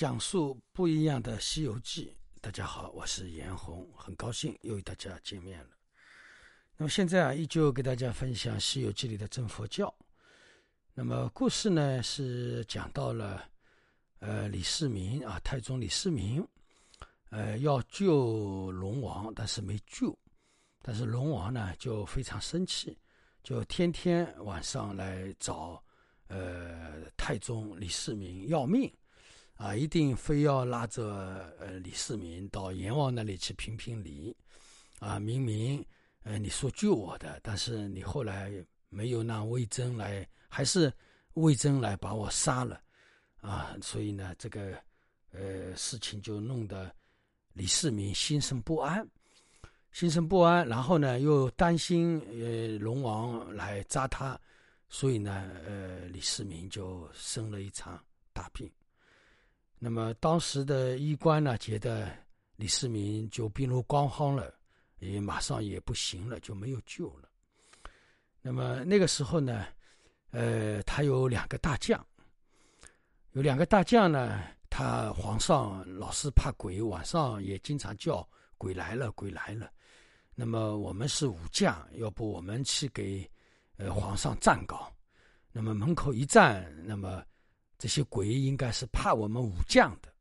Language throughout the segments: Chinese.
讲述不一样的《西游记》。大家好，我是严红，很高兴又与大家见面了。那么现在啊，依旧给大家分享《西游记》里的真佛教。那么故事呢是讲到了，呃，李世民啊，太宗李世民，呃，要救龙王，但是没救。但是龙王呢就非常生气，就天天晚上来找，呃，太宗李世民要命。啊，一定非要拉着呃李世民到阎王那里去评评理，啊，明明呃你说救我的，但是你后来没有让魏征来，还是魏征来把我杀了，啊，所以呢，这个呃事情就弄得李世民心生不安，心生不安，然后呢又担心呃龙王来扎他，所以呢呃李世民就生了一场大病。那么当时的医官呢，觉得李世民就病入膏肓了，也马上也不行了，就没有救了。那么那个时候呢，呃，他有两个大将，有两个大将呢，他皇上老是怕鬼，晚上也经常叫鬼来了，鬼来了。那么我们是武将，要不我们去给呃皇上站岗？那么门口一站，那么。这些鬼应该是怕我们武将的，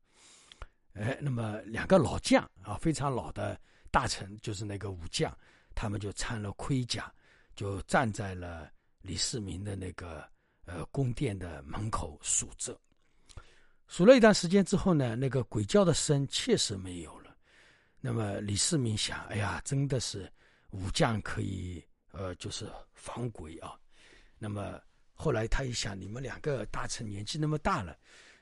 哎，那么两个老将啊，非常老的大臣，就是那个武将，他们就穿了盔甲，就站在了李世民的那个呃宫殿的门口数着。数了一段时间之后呢，那个鬼叫的声确实没有了。那么李世民想，哎呀，真的是武将可以呃，就是防鬼啊。那么。后来他一想，你们两个大臣年纪那么大了，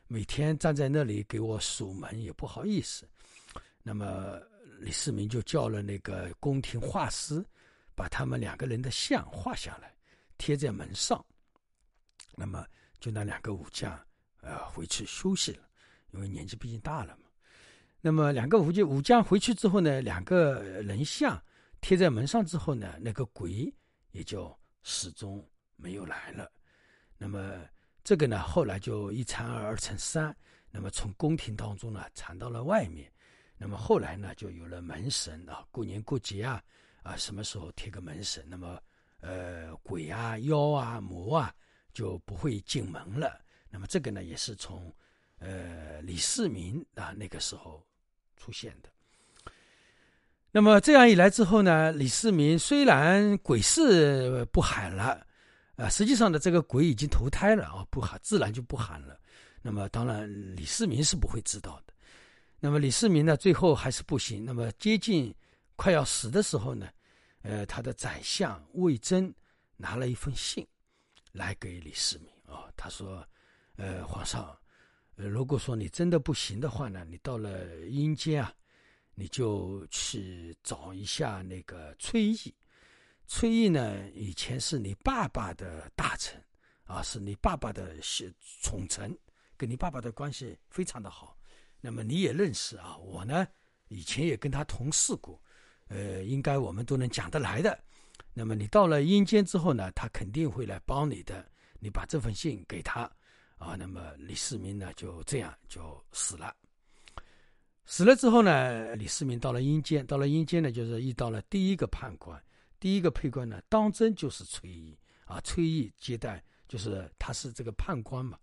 每天站在那里给我守门也不好意思。那么李世民就叫了那个宫廷画师，把他们两个人的像画下来，贴在门上。那么就那两个武将，呃，回去休息了，因为年纪毕竟大了嘛。那么两个武将武将回去之后呢，两个人像贴在门上之后呢，那个鬼也就始终没有来了。那么这个呢，后来就一传二，二传三，那么从宫廷当中呢传到了外面，那么后来呢就有了门神啊，过年过节啊，啊什么时候贴个门神，那么呃鬼啊、妖啊、魔啊就不会进门了。那么这个呢也是从呃李世民啊那个时候出现的。那么这样一来之后呢，李世民虽然鬼事不喊了。啊，实际上呢，这个鬼已经投胎了啊，不喊自然就不喊了。那么当然，李世民是不会知道的。那么李世民呢，最后还是不行。那么接近快要死的时候呢，呃，他的宰相魏征拿了一封信来给李世民啊，他说：“呃，皇上，呃，如果说你真的不行的话呢，你到了阴间啊，你就去找一下那个崔毅。”崔毅呢，以前是你爸爸的大臣，啊，是你爸爸的宠臣，跟你爸爸的关系非常的好。那么你也认识啊，我呢以前也跟他同事过，呃，应该我们都能讲得来的。那么你到了阴间之后呢，他肯定会来帮你的。你把这封信给他，啊，那么李世民呢就这样就死了。死了之后呢，李世民到了阴间，到了阴间呢，就是遇到了第一个判官。第一个配官呢，当真就是崔毅啊！崔毅接待，就是他是这个判官嘛。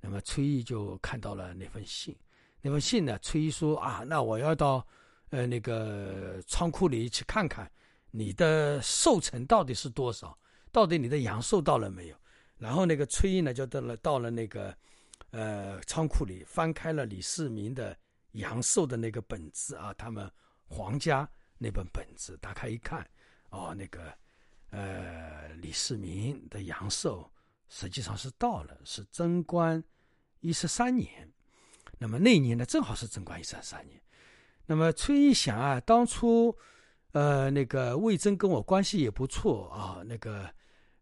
那么崔毅就看到了那份信，那份信呢，崔毅说啊，那我要到呃那个仓库里去看看，你的寿辰到底是多少？到底你的阳寿到了没有？然后那个崔毅呢，就到了到了那个呃仓库里，翻开了李世民的阳寿的那个本子啊，他们皇家那本本子，打开一看。哦，那个，呃，李世民的阳寿实际上是到了，是贞观一十三年。那么那一年呢，正好是贞观一十三年。那么崔一想啊，当初，呃，那个魏征跟我关系也不错啊，那个，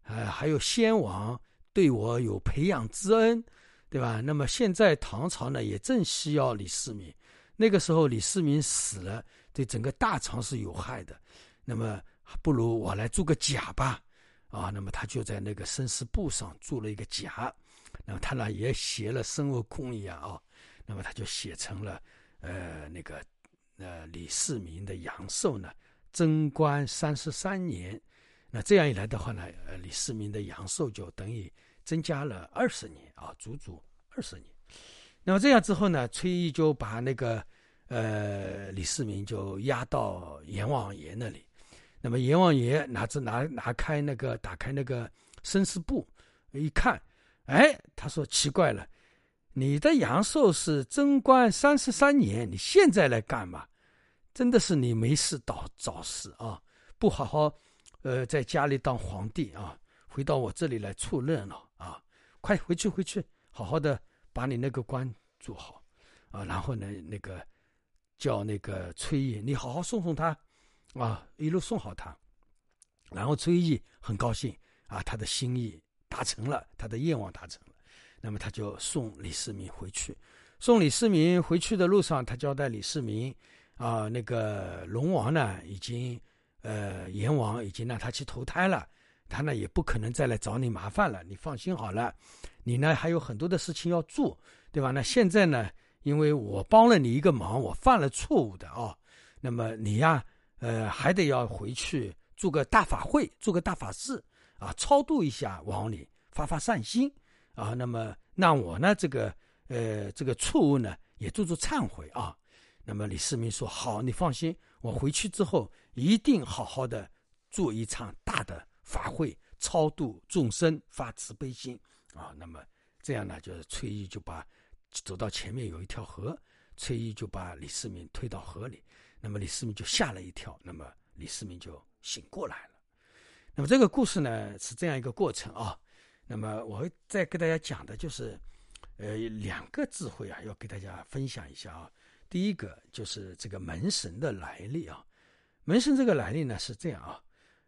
呃，还有先王对我有培养之恩，对吧？那么现在唐朝呢，也正需要李世民。那个时候李世民死了，对整个大唐是有害的。那么。不如我来做个假吧，啊，那么他就在那个生死簿上做了一个假，那么他呢也写了孙悟空一样啊，那么他就写成了，呃，那个呃李世民的阳寿呢，贞观三十三年。那这样一来的话呢，呃，李世民的阳寿就等于增加了二十年啊，足足二十年。那么这样之后呢，崔毅就把那个呃李世民就押到阎王爷那里。那么阎王爷拿着拿拿开那个打开那个生死簿，一看，哎，他说奇怪了，你的阳寿是贞观三十三年，你现在来干嘛？真的是你没事找找事啊，不好好。呃，在家里当皇帝啊，回到我这里来凑热闹啊！快回去回去，好好的把你那个官做好啊！然后呢，那个叫那个崔毅，你好好送送他啊，一路送好他。然后崔毅很高兴啊，他的心意达成了，他的愿望达成了。那么他就送李世民回去。送李世民回去的路上，他交代李世民啊，那个龙王呢已经。呃，阎王已经让他去投胎了，他呢也不可能再来找你麻烦了。你放心好了，你呢还有很多的事情要做，对吧？那现在呢，因为我帮了你一个忙，我犯了错误的啊，那么你呀，呃，还得要回去做个大法会，做个大法事啊，超度一下亡灵，发发善心啊。那么让我呢，这个呃，这个错误呢，也做做忏悔啊。那么李世民说：“好，你放心，我回去之后一定好好的做一场大的法会，超度众生，发慈悲心啊。那么这样呢，就是崔毅就把走到前面有一条河，崔毅就把李世民推到河里。那么李世民就吓了一跳，那么李世民就醒过来了。那么这个故事呢是这样一个过程啊。那么我再给大家讲的就是，呃，两个智慧啊，要给大家分享一下啊。”第一个就是这个门神的来历啊，门神这个来历呢是这样啊，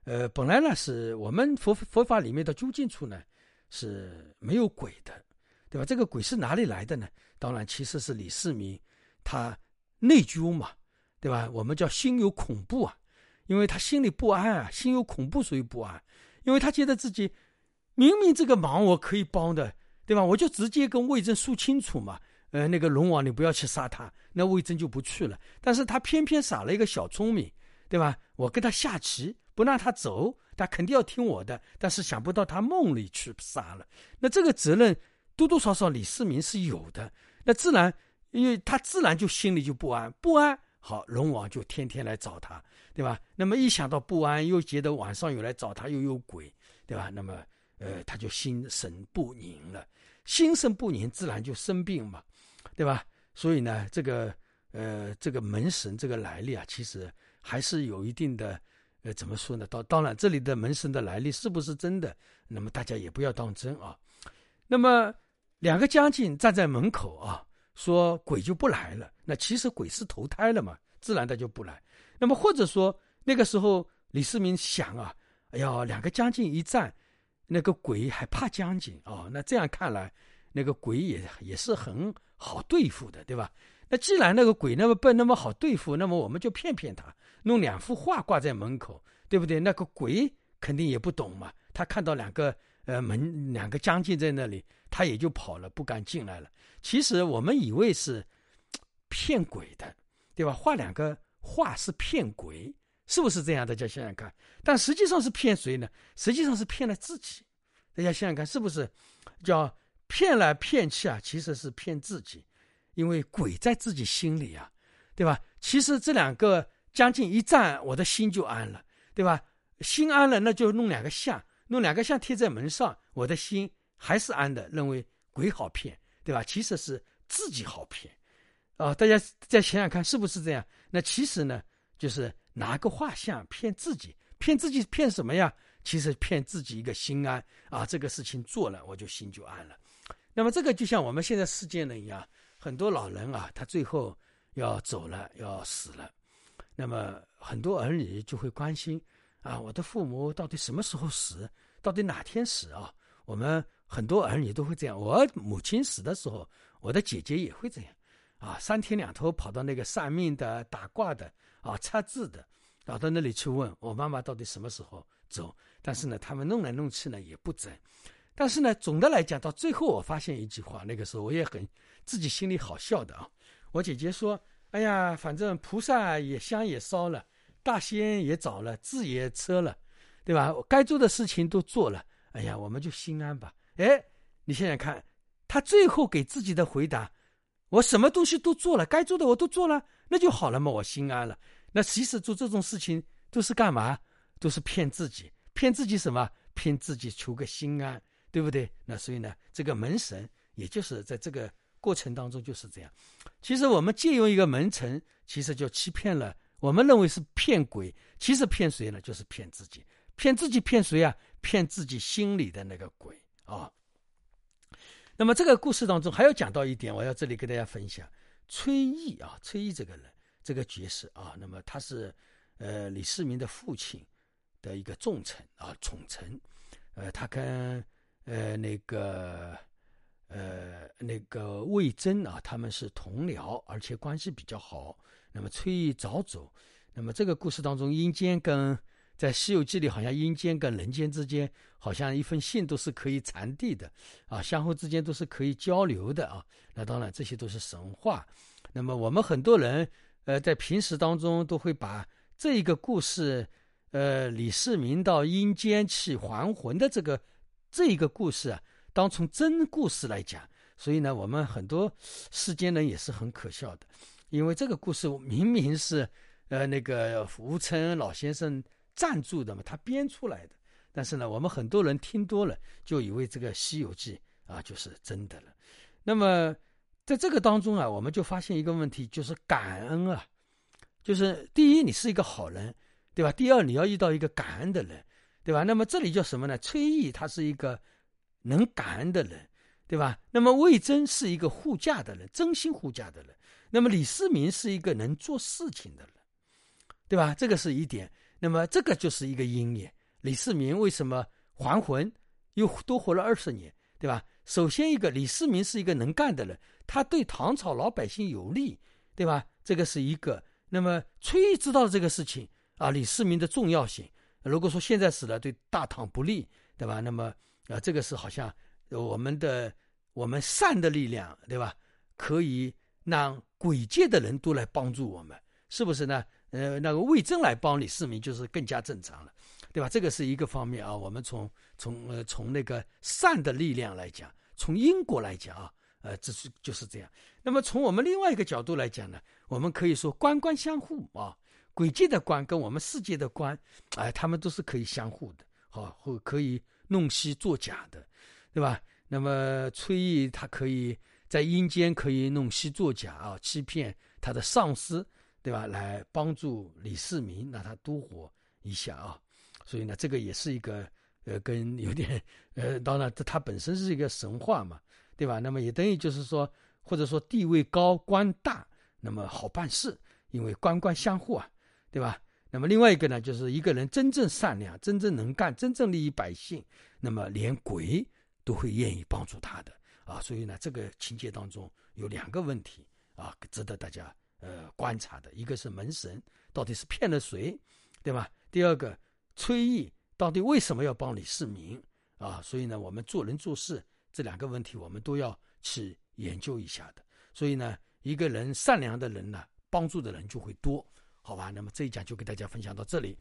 呃，本来呢是我们佛佛法里面的究竟处呢是没有鬼的，对吧？这个鬼是哪里来的呢？当然其实是李世民他内疚嘛，对吧？我们叫心有恐怖啊，因为他心里不安啊，心有恐怖所以不安，因为他觉得自己明明这个忙我可以帮的，对吧？我就直接跟魏征说清楚嘛。呃，那个龙王，你不要去杀他，那魏征就不去了。但是他偏偏耍了一个小聪明，对吧？我跟他下棋，不让他走，他肯定要听我的。但是想不到他梦里去杀了，那这个责任多多少少李世民是有的。那自然，因为他自然就心里就不安，不安。好，龙王就天天来找他，对吧？那么一想到不安，又觉得晚上有来找他，又有鬼，对吧？那么，呃，他就心神不宁了，心神不宁，自然就生病嘛。对吧？所以呢，这个呃，这个门神这个来历啊，其实还是有一定的，呃，怎么说呢？当当然，这里的门神的来历是不是真的？那么大家也不要当真啊。那么两个将军站在门口啊，说鬼就不来了。那其实鬼是投胎了嘛，自然的就不来。那么或者说那个时候李世民想啊，哎呀，两个将军一战，那个鬼还怕将军啊？那这样看来，那个鬼也也是很。好对付的，对吧？那既然那个鬼那么笨，那么好对付，那么我们就骗骗他，弄两幅画挂在门口，对不对？那个鬼肯定也不懂嘛，他看到两个呃门两个将军在那里，他也就跑了，不敢进来了。其实我们以为是 骗鬼的，对吧？画两个画是骗鬼，是不是这样？大家想想看。但实际上是骗谁呢？实际上是骗了自己。大家想想看，是不是 叫？骗来骗去啊，其实是骗自己，因为鬼在自己心里啊，对吧？其实这两个将近一站，我的心就安了，对吧？心安了，那就弄两个像，弄两个像贴在门上，我的心还是安的，认为鬼好骗，对吧？其实是自己好骗，啊，大家再想想看，是不是这样？那其实呢，就是拿个画像骗自己，骗自己骗什么呀？其实骗自己一个心安啊，这个事情做了，我就心就安了。那么这个就像我们现在世界人一样，很多老人啊，他最后要走了，要死了，那么很多儿女就会关心啊，我的父母到底什么时候死，到底哪天死啊？我们很多儿女都会这样，我母亲死的时候，我的姐姐也会这样，啊，三天两头跑到那个算命的、打卦的、啊测字的，跑到那里去问我妈妈到底什么时候走，但是呢，他们弄来弄去呢也不准。但是呢，总的来讲，到最后我发现一句话，那个时候我也很自己心里好笑的啊。我姐姐说：“哎呀，反正菩萨也香也烧了，大仙也找了，字也车了，对吧？该做的事情都做了，哎呀，我们就心安吧。”哎，你想想看，他最后给自己的回答：“我什么东西都做了，该做的我都做了，那就好了嘛，我心安了。”那其实做这种事情都是干嘛？都是骗自己，骗自己什么？骗自己求个心安。对不对？那所以呢，这个门神也就是在这个过程当中就是这样。其实我们借用一个门神，其实就欺骗了。我们认为是骗鬼，其实骗谁呢？就是骗自己。骗自己骗谁啊？骗自己心里的那个鬼啊。那么这个故事当中还要讲到一点，我要这里跟大家分享。崔毅啊，崔毅这个人，这个角色啊，那么他是呃李世民的父亲的一个重臣啊，宠臣。呃，他跟呃，那个，呃，那个魏征啊，他们是同僚，而且关系比较好。那么崔毅早走，那么这个故事当中，阴间跟在《西游记》里，好像阴间跟人间之间，好像一封信都是可以传递的啊，相互之间都是可以交流的啊。那当然，这些都是神话。那么我们很多人，呃，在平时当中都会把这一个故事，呃，李世民到阴间去还魂的这个。这一个故事啊，当从真故事来讲，所以呢，我们很多世间人也是很可笑的，因为这个故事明明是呃那个吴承恩老先生赞助的嘛，他编出来的，但是呢，我们很多人听多了就以为这个《西游记》啊就是真的了。那么在这个当中啊，我们就发现一个问题，就是感恩啊，就是第一，你是一个好人，对吧？第二，你要遇到一个感恩的人。对吧？那么这里叫什么呢？崔毅他是一个能感恩的人，对吧？那么魏征是一个护驾的人，真心护驾的人。那么李世民是一个能做事情的人，对吧？这个是一点。那么这个就是一个因也。李世民为什么还魂，又多活了二十年，对吧？首先一个，李世民是一个能干的人，他对唐朝老百姓有利，对吧？这个是一个。那么崔毅知道这个事情啊，李世民的重要性。如果说现在死了对大唐不利，对吧？那么啊，这个是好像我们的我们善的力量，对吧？可以让鬼界的人都来帮助我们，是不是呢？呃，那个魏征来帮李世民就是更加正常了，对吧？这个是一个方面啊。我们从从呃从那个善的力量来讲，从因果来讲啊，呃，这是就是这样。那么从我们另外一个角度来讲呢，我们可以说官官相护啊。鬼界的官跟我们世界的官，哎，他们都是可以相互的，好，或可以弄虚作假的，对吧？那么崔毅他可以在阴间可以弄虚作假啊，欺骗他的上司，对吧？来帮助李世民，让他多活一下啊。所以呢，这个也是一个呃，跟有点呃，当然这他本身是一个神话嘛，对吧？那么也等于就是说，或者说地位高官大，那么好办事，因为官官相护啊。对吧？那么另外一个呢，就是一个人真正善良、真正能干、真正利益百姓，那么连鬼都会愿意帮助他的啊。所以呢，这个情节当中有两个问题啊，值得大家呃观察的。一个是门神到底是骗了谁，对吧？第二个，崔毅到底为什么要帮李世民啊？所以呢，我们做人做事这两个问题，我们都要去研究一下的。所以呢，一个人善良的人呢，帮助的人就会多。好吧，那么这一讲就给大家分享到这里。